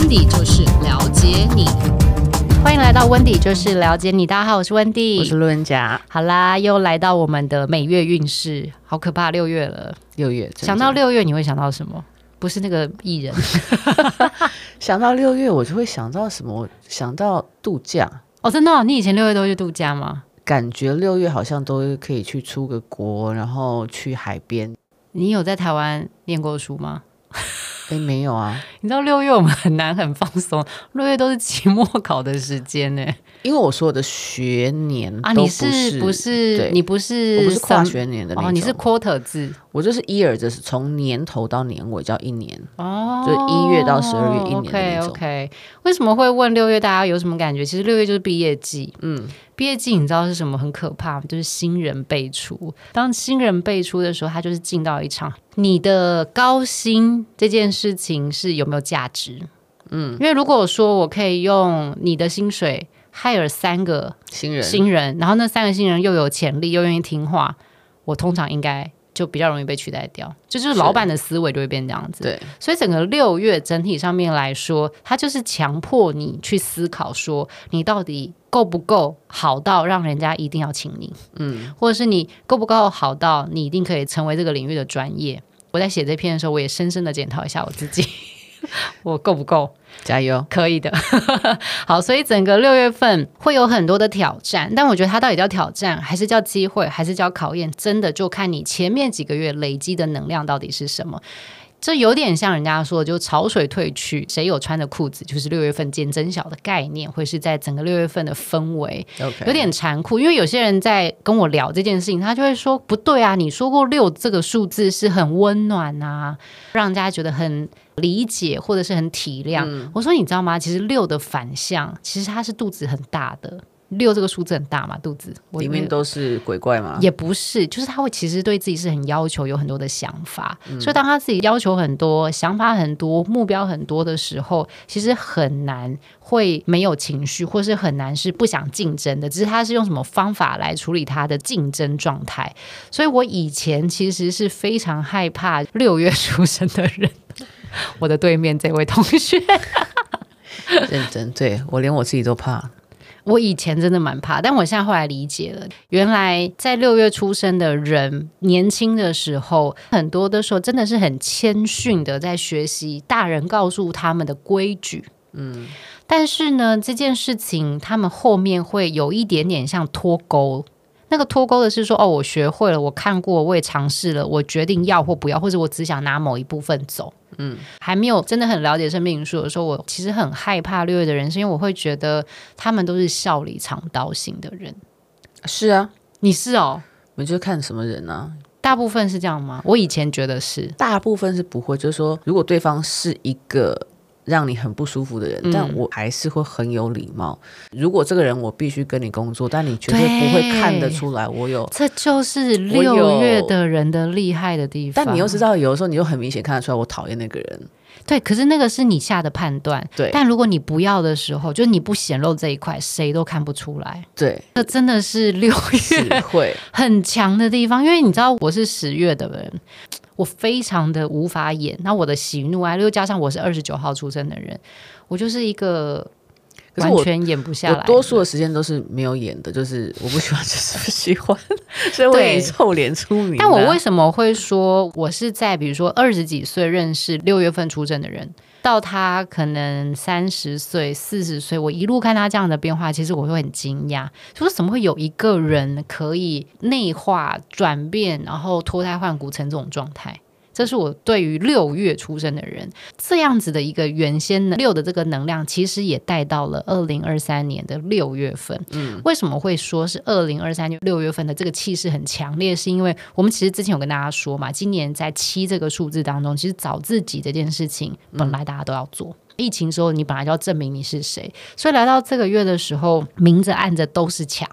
温迪就是了解你，欢迎来到温迪就是了解你。大家好，我是温迪，我是路人甲。好啦，又来到我们的每月运势，好可怕，六月了。六月想到六月，你会想到什么？不是那个艺人，想到六月，我就会想到什么？想到度假。哦，真的哦？你以前六月都会去度假吗？感觉六月好像都可以去出个国，然后去海边。你有在台湾念过书吗？哎，没有啊！你知道六月我们很难很放松，六月都是期末考的时间呢。因为我说的学年啊，你是不是？你不是？我不是跨学年的，哦，你是 quarter 制。我就是 year，就是从年头到年尾叫一年哦，就一月到十二月一年的那种。OK OK，为什么会问六月？大家有什么感觉？其实六月就是毕业季，嗯。毕业季你知道是什么很可怕吗？就是新人辈出。当新人辈出的时候，他就是进到一场你的高薪这件事情是有没有价值？嗯，因为如果说我可以用你的薪水 hire 三个新人，新人，然后那三个新人又有潜力又愿意听话，我通常应该。就比较容易被取代掉，就就是老板的思维就会变这样子。对，所以整个六月整体上面来说，它就是强迫你去思考，说你到底够不够好到让人家一定要请你，嗯，或者是你够不够好到你一定可以成为这个领域的专业。我在写这篇的时候，我也深深的检讨一下我自己。我够不够？加油，可以的。好，所以整个六月份会有很多的挑战，但我觉得它到底叫挑战，还是叫机会，还是叫考验，真的就看你前面几个月累积的能量到底是什么。这有点像人家说的，就潮水退去，谁有穿的裤子，就是六月份见真晓的概念，会是在整个六月份的氛围，Okay. 有点残酷。因为有些人在跟我聊这件事情，他就会说不对啊，你说过六这个数字是很温暖啊，让人家觉得很理解或者是很体谅。嗯、我说你知道吗？其实六的反向，其实他是肚子很大的。六这个数字很大嘛，肚子里面都是鬼怪吗？也不是，就是他会其实对自己是很要求，有很多的想法。嗯、所以当他自己要求很多、想法很多、目标很多的时候，其实很难会没有情绪，或是很难是不想竞争的。只是他是用什么方法来处理他的竞争状态。所以我以前其实是非常害怕六月出生的人。我的对面这位同学，认真，对，我连我自己都怕。我以前真的蛮怕，但我现在后来理解了，原来在六月出生的人，年轻的时候，很多的时候真的是很谦逊的在学习大人告诉他们的规矩。嗯，但是呢，这件事情他们后面会有一点点像脱钩。那个脱钩的是说，哦，我学会了，我看过，我也尝试了，我决定要或不要，或者我只想拿某一部分走。嗯，还没有真的很了解生命灵数的时候，我其实很害怕六月的人，是因为我会觉得他们都是笑里藏刀型的人。是啊，你是哦，你就看什么人啊？大部分是这样吗？我以前觉得是，大部分是不会，就是说，如果对方是一个。让你很不舒服的人，嗯、但我还是会很有礼貌。如果这个人我必须跟你工作，但你绝对不会看得出来我有。这就是六月的人的厉害的地方。但你又知道，有的时候你就很明显看得出来我讨厌那个人。对，可是那个是你下的判断。对，但如果你不要的时候，就是你不显露这一块，谁都看不出来。对，那真的是六月会 很强的地方，因为你知道我是十月的人。我非常的无法演，那我的喜怒哀乐又加上我是二十九号出生的人，我就是一个完全演不下来。多数的时间都是没有演的，就是我不喜欢，就是不喜欢，所以我以臭脸出名。但我为什么会说我是在比如说二十几岁认识六月份出生的人？到他可能三十岁、四十岁，我一路看他这样的变化，其实我会很惊讶，就说怎么会有一个人可以内化、转变，然后脱胎换骨成这种状态？这是我对于六月出生的人这样子的一个原先的六的这个能量，其实也带到了二零二三年的六月份。嗯，为什么会说是二零二三年六月份的这个气势很强烈？是因为我们其实之前有跟大家说嘛，今年在七这个数字当中，其实找自己这件事情本来大家都要做。嗯、疫情时候，你本来就要证明你是谁，所以来到这个月的时候，明着暗着都是抢。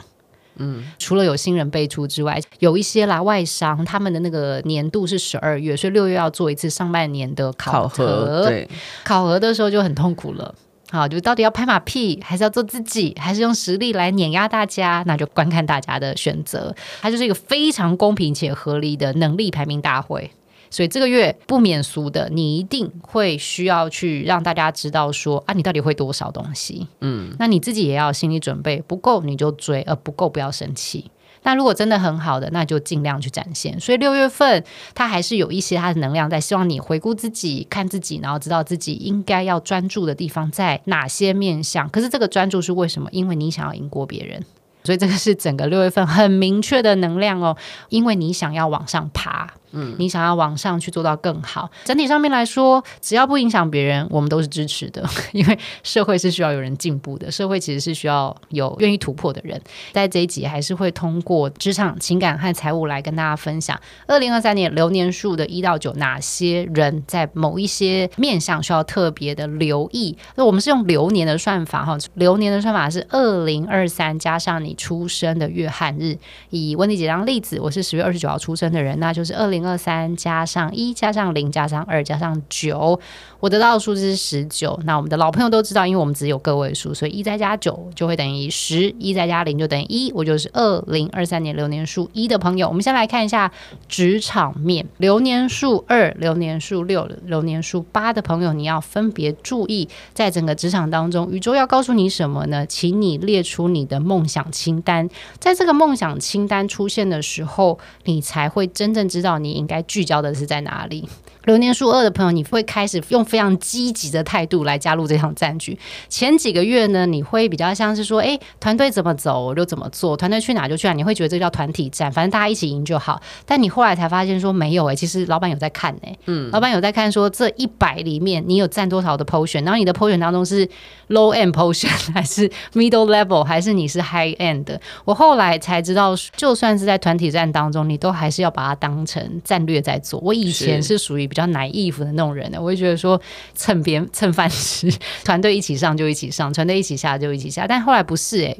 嗯，除了有新人辈出之外，有一些啦外商，他们的那个年度是十二月，所以六月要做一次上半年的考核。考核，对，考核的时候就很痛苦了。好，就到底要拍马屁，还是要做自己，还是用实力来碾压大家？那就观看大家的选择。它就是一个非常公平且合理的能力排名大会。所以这个月不免俗的，你一定会需要去让大家知道说啊，你到底会多少东西？嗯，那你自己也要心理准备，不够你就追，而不够不要生气。那如果真的很好的，那就尽量去展现。所以六月份它还是有一些它的能量在，希望你回顾自己、看自己，然后知道自己应该要专注的地方在哪些面向。可是这个专注是为什么？因为你想要赢过别人，所以这个是整个六月份很明确的能量哦，因为你想要往上爬。嗯，你想要往上去做到更好，整体上面来说，只要不影响别人，我们都是支持的。因为社会是需要有人进步的，社会其实是需要有愿意突破的人。在这一集还是会通过职场、情感和财务来跟大家分享，二零二三年流年数的一到九，哪些人在某一些面向需要特别的留意。那我们是用流年的算法哈，流年的算法是二零二三加上你出生的月汉日。以温蒂姐当例子，我是十月二十九号出生的人，那就是二零。二三加上一加上零加上二加上九，我得到的数字是十九。那我们的老朋友都知道，因为我们只有个位数，所以一再加九就会等于十，一再加零就等于一。我就是二零二三年流年数一的朋友。我们先来看一下职场面，流年数二、流年数六、流年数八的朋友，你要分别注意，在整个职场当中，宇宙要告诉你什么呢？请你列出你的梦想清单。在这个梦想清单出现的时候，你才会真正知道你。你应该聚焦的是在哪里？流年数二的朋友，你会开始用非常积极的态度来加入这场战局。前几个月呢，你会比较像是说，诶，团队怎么走我就怎么做，团队去哪就去哪，你会觉得这叫团体战，反正大家一起赢就好。但你后来才发现说，没有诶，其实老板有在看诶，嗯，老板有在看说这一百里面你有占多少的 potion，然后你的 potion 当中是 low end potion 还是 middle level 还是你是 high end 的？我后来才知道，就算是在团体战当中，你都还是要把它当成战略在做。我以前是属于比较 naive 的那种人呢，我会觉得说蹭别 蹭饭吃，团队一起上就一起上，团队一起下就一起下。但后来不是诶，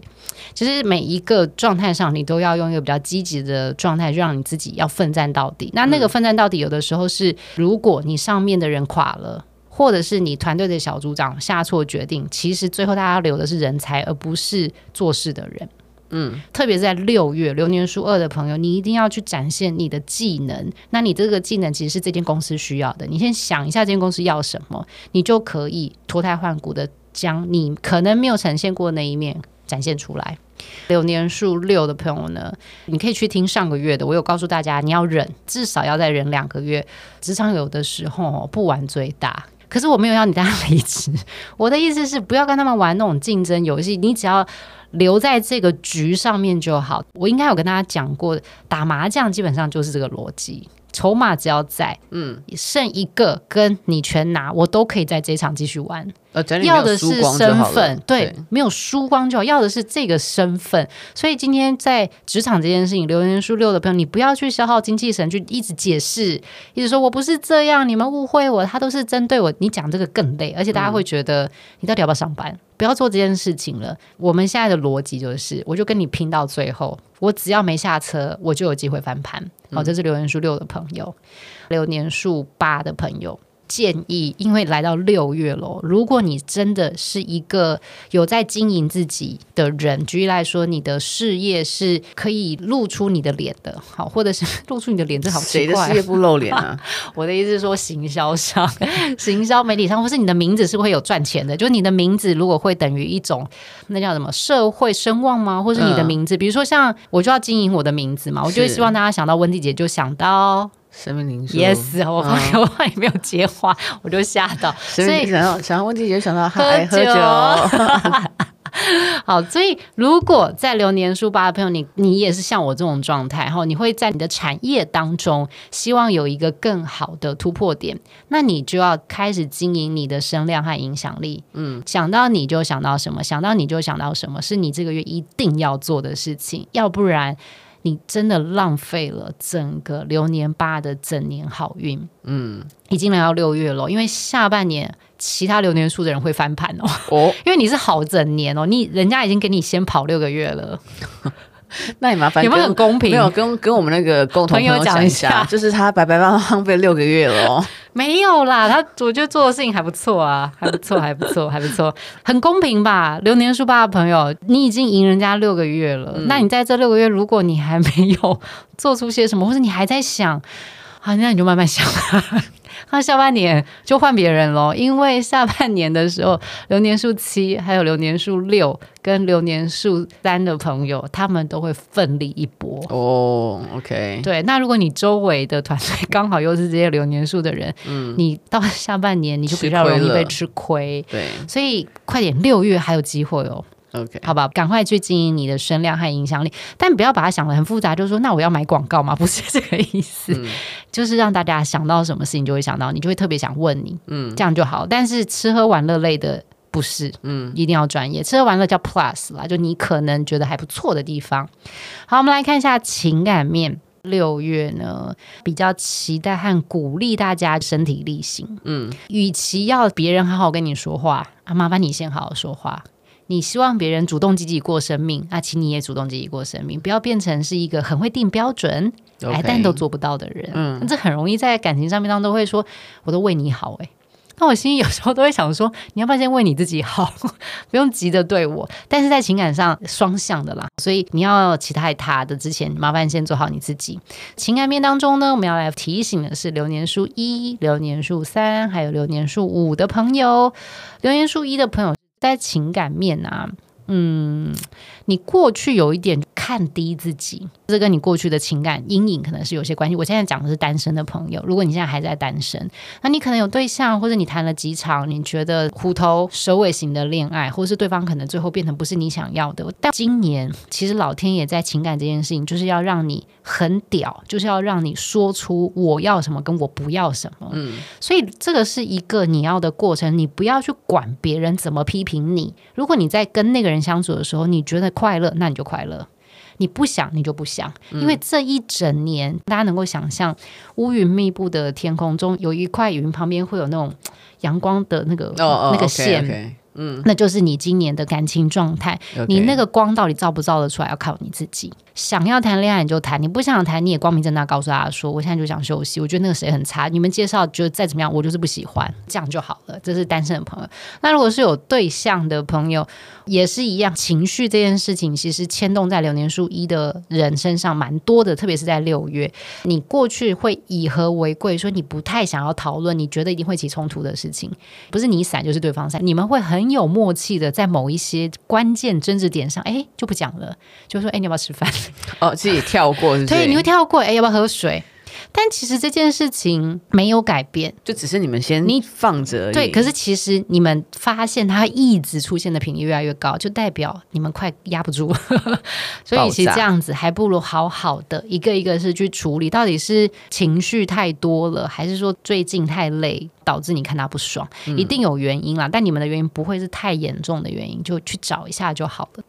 其实每一个状态上，你都要用一个比较积极的状态，让你自己要奋战到底。那那个奋战到底，有的时候是如果你上面的人垮了，或者是你团队的小组长下错决定，其实最后大家留的是人才，而不是做事的人。嗯，特别在六月流年数二的朋友，你一定要去展现你的技能。那你这个技能其实是这间公司需要的。你先想一下这间公司要什么，你就可以脱胎换骨的将你可能没有呈现过那一面展现出来。流年数六的朋友呢，你可以去听上个月的，我有告诉大家你要忍，至少要再忍两个月。职场有的时候不玩最大，可是我没有要你大家离职。我的意思是不要跟他们玩那种竞争游戏，你只要。留在这个局上面就好。我应该有跟大家讲过，打麻将基本上就是这个逻辑。筹码只要在，嗯，剩一个跟你全拿，我都可以在这场继续玩。呃，要的是身份，对，对，没有输光就好。要的是这个身份。所以今天在职场这件事情，留言数六的朋友，你不要去消耗精气神去一直解释，一直说我不是这样，你们误会我，他都是针对我。你讲这个更累，而且大家会觉得你到底要不要上班？不要做这件事情了。我们现在的逻辑就是，我就跟你拼到最后，我只要没下车，我就有机会翻盘。好，这是留言数六的朋友，流年数八的朋友。建议，因为来到六月了，如果你真的是一个有在经营自己的人，举例来说，你的事业是可以露出你的脸的，好，或者是露出你的脸，这好奇怪，谁的事业不露脸啊？我的意思是说，行销上、行销媒体上，或是你的名字是会有赚钱的，就是你的名字如果会等于一种那叫什么社会声望吗？或是你的名字，嗯、比如说像我就要经营我的名字嘛，我就会希望大家想到温蒂姐，就想到。生命灵数，yes，我发现 我话也没有接话，嗯、我就吓到。所以想要想要问题，就想到喝酒。喝酒 好，所以如果在流年书吧的朋友，你你也是像我这种状态哈，你会在你的产业当中希望有一个更好的突破点，那你就要开始经营你的声量和影响力。嗯，想到你就想到什么，想到你就想到什么，是你这个月一定要做的事情，要不然。你真的浪费了整个流年八的整年好运，嗯，已经来到六月了，因为下半年其他流年数的人会翻盘哦，哦，因为你是好整年哦，你人家已经给你先跑六个月了。那也麻烦，有没有很公平？没有跟跟我们那个共同朋友讲一下，就是他白白浪浪费六个月了哦。没有啦，他我觉得做的事情还不错啊，还不错，还不错，还不错，很公平吧？流年书吧的朋友，你已经赢人家六个月了，嗯，那你在这六个月，如果你还没有做出些什么，或者你还在想。好，那你就慢慢想。那下半年就换别人喽，因为下半年的时候，流年数七、还有流年数六跟流年数三的朋友，他们都会奋力一搏。哦、oh，OK，对。那如果你周围的团队刚好又是这些流年数的人，嗯，你到下半年你就比较容易被吃亏。对，所以快点，六月还有机会哦。OK，好吧，赶快去经营你的声量和影响力，但不要把它想的很复杂，就是说，那我要买广告吗？不是这个意思，嗯、就是让大家想到什么事情就会想到你，就会特别想问你，嗯，这样就好。但是吃喝玩乐类的不是，嗯，一定要专业。吃喝玩乐叫 Plus 啦，就你可能觉得还不错的地方。好，我们来看一下情感面。六月呢，比较期待和鼓励大家身体力行。嗯，与其要别人好好跟你说话，啊，麻烦你先好好说话。你希望别人主动积极过生命，那请你也主动积极过生命，不要变成是一个很会定标准.哎，但都做不到的人。嗯，这很容易在感情上面当中都会说，我都为你好，哎，那我心里有时候都会想说，你要不要先为你自己好，不用急着对我。但是在情感上双向的啦，所以你要期待他的之前，麻烦先做好你自己。情感面当中呢，我们要来提醒的是流年数一、流年数三，还有流年数五的朋友，流年数一的朋友。在情感面啊，嗯，你过去有一点看低自己，这跟你过去的情感阴影可能是有些关系。我现在讲的是单身的朋友，如果你现在还在单身，那你可能有对象，或者你谈了几场，你觉得虎头蛇尾型的恋爱，或是对方可能最后变成不是你想要的。但今年其实老天爷在情感这件事情，就是要让你很屌，就是要让你说出我要什么，跟我不要什么。嗯，所以这个是一个你要的过程，你不要去管别人怎么批评你。如果你在跟那个人相处的时候，你觉得快乐，那你就快乐。你不想，你就不想，因为这一整年，嗯、大家能够想象乌云密布的天空中，有一块云旁边会有那种 阳光的那个、哦、那个线。哦 okay, okay. 嗯，那就是你今年的感情状态。你那个光到底照不照得出来，要靠你自己。想要谈恋爱你就谈，你不想谈你也光明正大告诉大家说，我现在就想休息。我觉得那个谁很差，你们介绍就再怎么样，我就是不喜欢，这样就好了。这是单身的朋友。那如果是有对象的朋友，也是一样，情绪这件事情其实牵动在流年数一的人身上蛮多的，特别是在六月，你过去会以和为贵，说你不太想要讨论，你觉得一定会起冲突的事情，不是你散就是对方散，你们会很。很有默契的，在某一些关键争执点上，哎，就不讲了，就说，哎，你要不要吃饭？哦，自己跳过是不是？对，你会跳过，哎，要不要喝水？但其实这件事情没有改变，就只是你们先你放着而已。对，可是其实你们发现它一直出现的频率越来越高，就代表你们快压不住了。所以其实这样子还不如好好的一个一个是去处理，到底是情绪太多了，还是说最近太累导致你看他不爽？一定有原因啦，但你们的原因不会是太严重的原因，就去找一下就好了。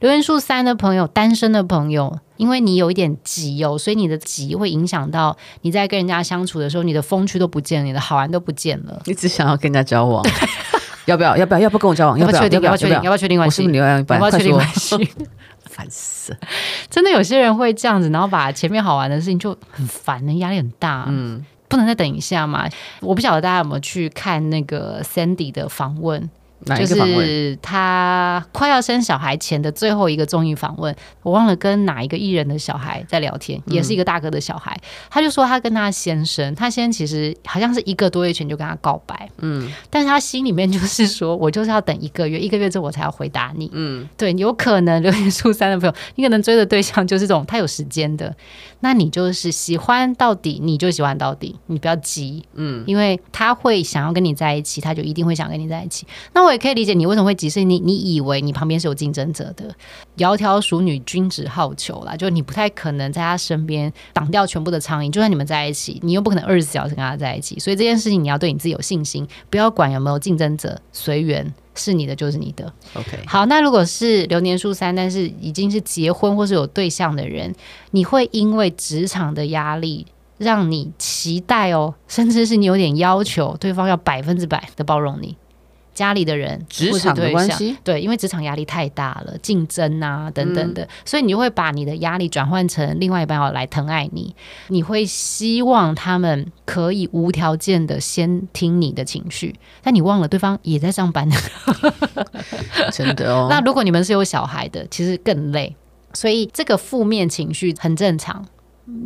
留言数三的朋友，单身的朋友。因为你有一点急哦，所以你的急会影响到你在跟人家相处的时候，你的风趣都不见了，你的好玩都不见了。你只想要跟人家交往，要不要？要不要？要不要跟我交往？要不要确定？要不要确定？要不要确定关系？我是不是留言板？要不要确定关系？烦死！真的有些人会这样子，然后把前面好玩的事情就很烦的，压力很大。嗯，不能再等一下嘛？我不晓得大家有没有去看那个 Sandy 的访问。就是他快要生小孩前的最后一个综艺访问，我忘了跟哪一个艺人的小孩在聊天，也是一个大哥的小孩，他就说他跟他先生，他先生其实好像是一个多月前就跟他告白，嗯，但是他心里面就是说我就是要等一个月，一个月之后我才要回答你，嗯，对，有可能留言初三的朋友，你可能追的对象就是这种他有时间的，那你就是喜欢到底，你就喜欢到底，你不要急，嗯，因为他会想要跟你在一起，他就一定会想跟你在一起，那我。也可以理解你为什么会急，是你你以为你旁边是有竞争者的，窈窕淑女，君子好逑啦，就你不太可能在他身边挡掉全部的苍蝇。就算你们在一起，你又不可能二十四小时跟他在一起。所以这件事情你要对你自己有信心，不要管有没有竞争者，随缘，是你的就是你的。OK，好，那如果是流年数三，但是已经是结婚或是有对象的人，你会因为职场的压力，让你期待哦，甚至是你有点要求对方要百分之百的包容你。家里的人，职场的关系，对，因为职场压力太大了，竞争啊等等的，嗯、所以你就会把你的压力转换成另外一半要来疼爱你，你会希望他们可以无条件的先听你的情绪，但你忘了对方也在上班，真的哦。那如果你们是有小孩的，其实更累，所以这个负面情绪很正常。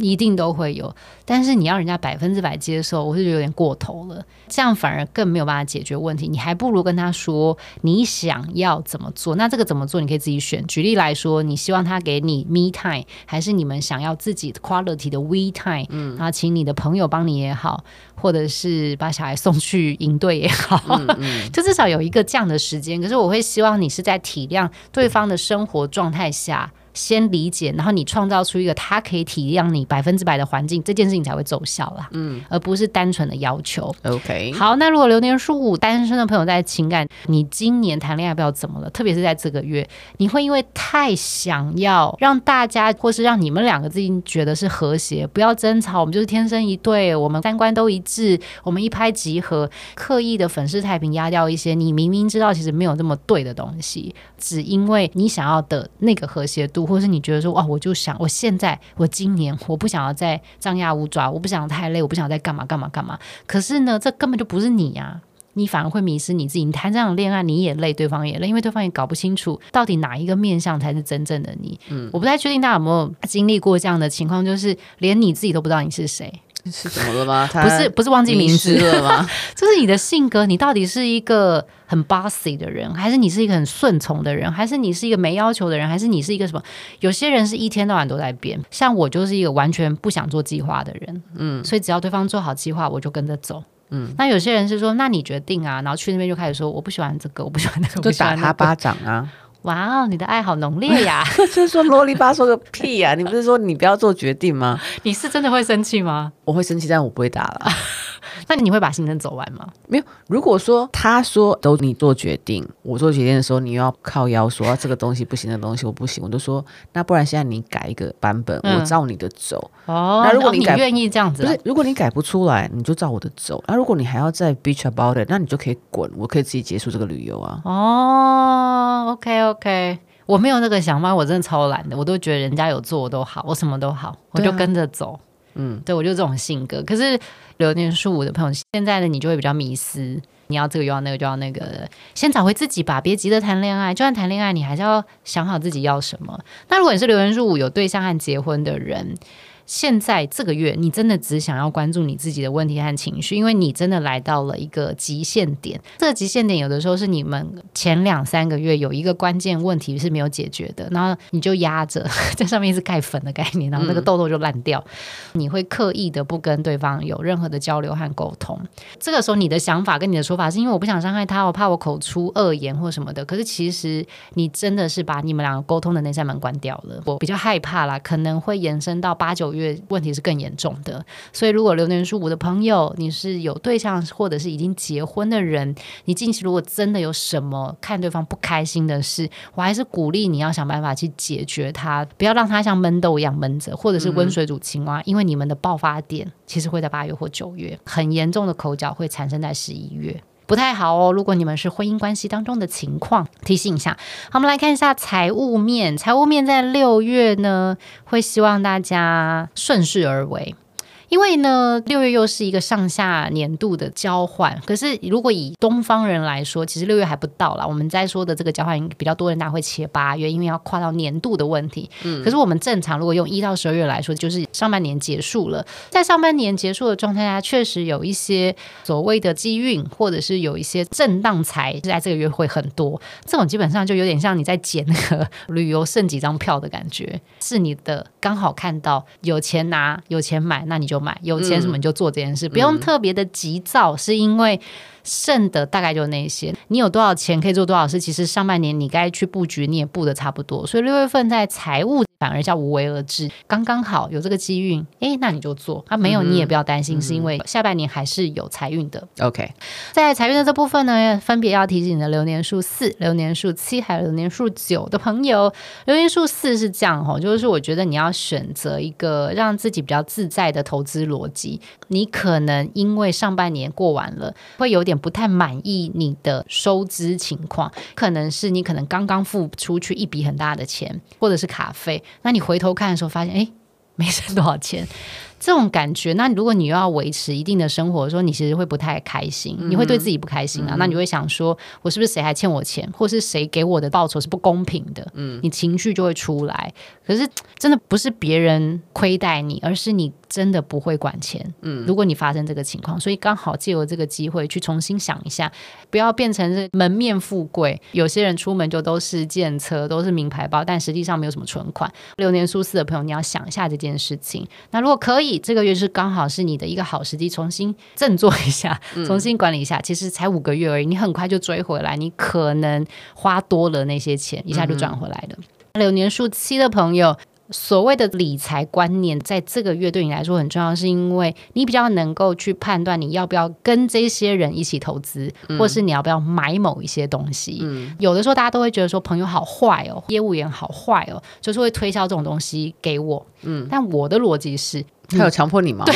一定都会有，但是你要人家百分之百接受，我是觉得有点过头了，这样反而更没有办法解决问题。你还不如跟他说你想要怎么做，那这个怎么做你可以自己选。举例来说，你希望他给你 me time，还是你们想要自己 quality 的 we time？嗯，然后请你的朋友帮你也好，或者是把小孩送去营队也好，嗯嗯 就至少有一个这样的时间。可是我会希望你是在体谅对方的生活状态下。先理解，然后你创造出一个他可以体谅你百分之百的环境，这件事情才会奏效啦。嗯，而不是单纯的要求。OK，好，那如果流年数五单身的朋友在情感，你今年谈恋爱不知道怎么了，特别是在这个月，你会因为太想要让大家，或是让你们两个自己觉得是和谐，不要争吵，我们就是天生一对，我们三观都一致，我们一拍即合，刻意的粉饰太平，压掉一些你明明知道其实没有那么对的东西，只因为你想要的那个和谐度。或是你觉得说哇，我就想我现在我今年我不想要再张牙舞爪，我不想要太累，我不想再干嘛干嘛干嘛。可是呢，这根本就不是你呀，你反而会迷失你自己。你谈这样的恋爱，你也累，对方也累，因为对方也搞不清楚到底哪一个面相才是真正的你。嗯，我不太确定大家有没有经历过这样的情况，就是连你自己都不知道你是谁。是怎么了吗？不是不是忘记名字了吗？就 是你的性格，你到底是一个很 bossy 的人，还是你是一个很顺从的人，还是你是一个没要求的人，还是你是一个什么？有些人是一天到晚都在变，像我就是一个完全不想做计划的人，嗯，所以只要对方做好计划，我就跟着走，嗯。那有些人是说，那你决定啊，然后去那边就开始说，我不喜欢这个，我不喜欢那个，就打他巴掌啊。哇哦，你的爱好浓烈呀！就是说啰里吧嗦个屁呀！你不是说你不要做决定吗？你是真的会生气吗？我会生气，但我不会打了。那你会把行程走完吗？没有。如果说他说都你做决定，我做决定的时候，你又要靠腰说、啊、这个东西不行那东西我不行，我就说那不然现在你改一个版本，嗯、我照你的走。哦，那如果你改、哦、你愿意这样子、啊，不是？如果你改不出来，你就照我的走。那如果你还要再 bitch about it，那你就可以滚，我可以自己结束这个旅游啊。哦，OK OK。我没有那个想法，我真的超懒的，我都觉得人家有做我都好，我什么都好，我就跟着走。嗯，对，我就这种性格。可是流年数五的朋友，现在的你就会比较迷失，你要这个又要那个，就要那个，先找回自己吧，别急着谈恋爱。就算谈恋爱，你还是要想好自己要什么。那如果你是流年数五有对象和结婚的人。现在这个月，你真的只想要关注你自己的问题和情绪，因为你真的来到了一个极限点。这个极限点有的时候是你们前两三个月有一个关键问题是没有解决的，然后你就压着 在上面是盖粉的概念，然后那个痘痘就烂掉。你会刻意的不跟对方有任何的交流和沟通。这个时候你的想法跟你的说法是因为我不想伤害他，我怕我口出恶言或什么的。可是其实你真的是把你们两个沟通的那扇门关掉了。我比较害怕啦，可能会延伸到八九月问题是更严重的，所以如果流年数五的朋友，你是有对象或者是已经结婚的人，你近期如果真的有什么看对方不开心的事，我还是鼓励你要想办法去解决它，不要让它像闷豆一样闷着，或者是温水煮青蛙，嗯、因为你们的爆发点其实会在八月或九月，很严重的口角会产生在十一月。不太好哦。如果你们是婚姻关系当中的情况，提醒一下。好，我们来看一下财务面。财务面在六月呢，会希望大家顺势而为。因为呢，六月又是一个上下年度的交换。可是，如果以东方人来说，其实六月还不到啦。我们在说的这个交换，比较多人大会切八月，因为要跨到年度的问题。嗯。可是我们正常如果用一到十二月来说，就是上半年结束了。在上半年结束的状态下，确实有一些所谓的机运，或者是有一些震荡财，在这个月会很多。这种基本上就有点像你在捡那个旅游剩几张票的感觉，是你的刚好看到有钱拿，有钱买，那你就。买有钱什么你就做这件事，嗯、不用特别的急躁，嗯、是因为剩的大概就那些。你有多少钱可以做多少事，其实上半年你该去布局，你也布的差不多。所以六月份在财务反而叫无为而治，刚刚好有这个机运，哎，那你就做。啊，没有你也不要担心，嗯、是因为下半年还是有财运的。OK，在财运的这部分呢，分别要提醒你的流年数四、流年数七还有流年数九的朋友。流年数四是这样哈，就是我觉得你要选择一个让自己比较自在的投资逻辑。你可能因为上半年过完了，会有点。不太满意你的收支情况，可能是你可能刚刚付出去一笔很大的钱，或者是卡费，那你回头看的时候发现，哎，没剩多少钱。这种感觉，那如果你又要维持一定的生活的时候，你其实会不太开心，你会对自己不开心啊。嗯、那你会想说，我是不是谁还欠我钱，或是谁给我的报酬是不公平的？嗯，你情绪就会出来。可是真的不是别人亏待你，而是你真的不会管钱。嗯，如果你发生这个情况，所以刚好借由这个机会去重新想一下，不要变成是门面富贵。有些人出门就都是见车，都是名牌包，但实际上没有什么存款。流年数四的朋友，你要想一下这件事情。那如果可以，这个月是刚好是你的一个好时机，重新振作一下，重新管理一下。嗯、其实才五个月而已，你很快就追回来。你可能花多了那些钱，一下就赚回来了。嗯、流年数七的朋友。所谓的理财观念，在这个月对你来说很重要，是因为你比较能够去判断你要不要跟这些人一起投资，嗯、或是你要不要买某一些东西。嗯、有的时候大家都会觉得说朋友好坏哦，业务员好坏哦，就是会推销这种东西给我。嗯，但我的逻辑是，他有强迫你吗？对，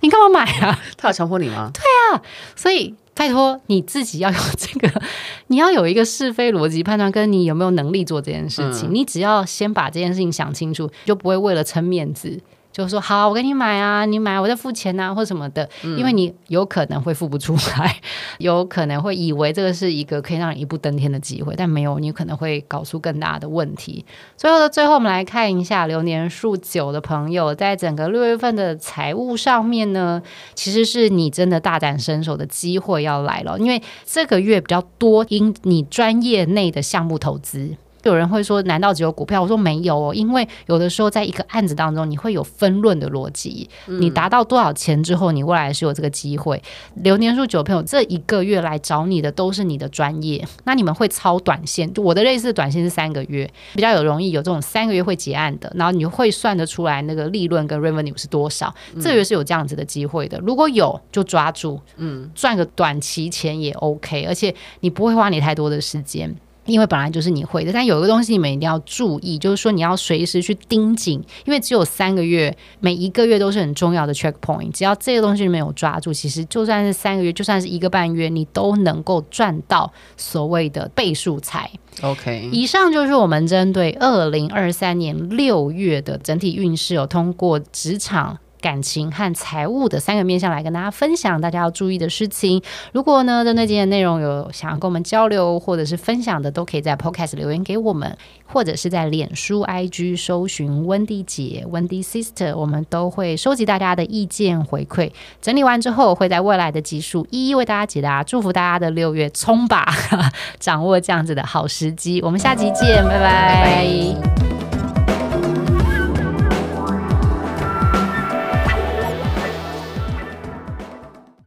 你干嘛买啊？他有强迫你吗？对啊，所以。拜托你自己要有这个，你要有一个是非逻辑判断，跟你有没有能力做这件事情。嗯、你只要先把这件事情想清楚，就不会为了撑面子。就说好，我给你买啊，你买我再付钱啊，或什么的，因为你有可能会付不出来，嗯、有可能会以为这个是一个可以让你一步登天的机会，但没有，你可能会搞出更大的问题。最后的最后，我们来看一下流年数九的朋友，在整个六月份的财务上面呢，其实是你真的大展身手的机会要来了，因为这个月比较多因你专业内的项目投资。有人会说：“难道只有股票？”我说：“没有哦，因为有的时候在一个案子当中，你会有分论的逻辑。你达到多少钱之后，你未来是有这个机会。流年数九朋友这一个月来找你的都是你的专业，那你们会超短线。就我的类似短线是三个月，比较有容易有这种三个月会结案的，然后你会算得出来那个利润跟 revenue 是多少。这个月是有这样子的机会的，如果有就抓住，嗯，赚个短期钱也 OK，而且你不会花你太多的时间。”因为本来就是你会的，但有一个东西你们一定要注意，就是说你要随时去盯紧，因为只有三个月，每一个月都是很重要的 check point。只要这个东西你没有抓住，其实就算是三个月，就算是一个半月，你都能够赚到所谓的倍数财。OK，以上就是我们针对二零二三年六月的整体运势，有通过职场。感情和财务的三个面向来跟大家分享，大家要注意的事情。如果呢，针对今天的内容有想要跟我们交流或者是分享的，都可以在 Podcast 留言给我们，或者是在脸书 IG 搜寻温蒂姐、温蒂 Sister，我们都会收集大家的意见回馈，整理完之后会在未来的集数一一为大家解答。祝福大家的六月冲吧，掌握这样子的好时机。我们下集见，拜拜。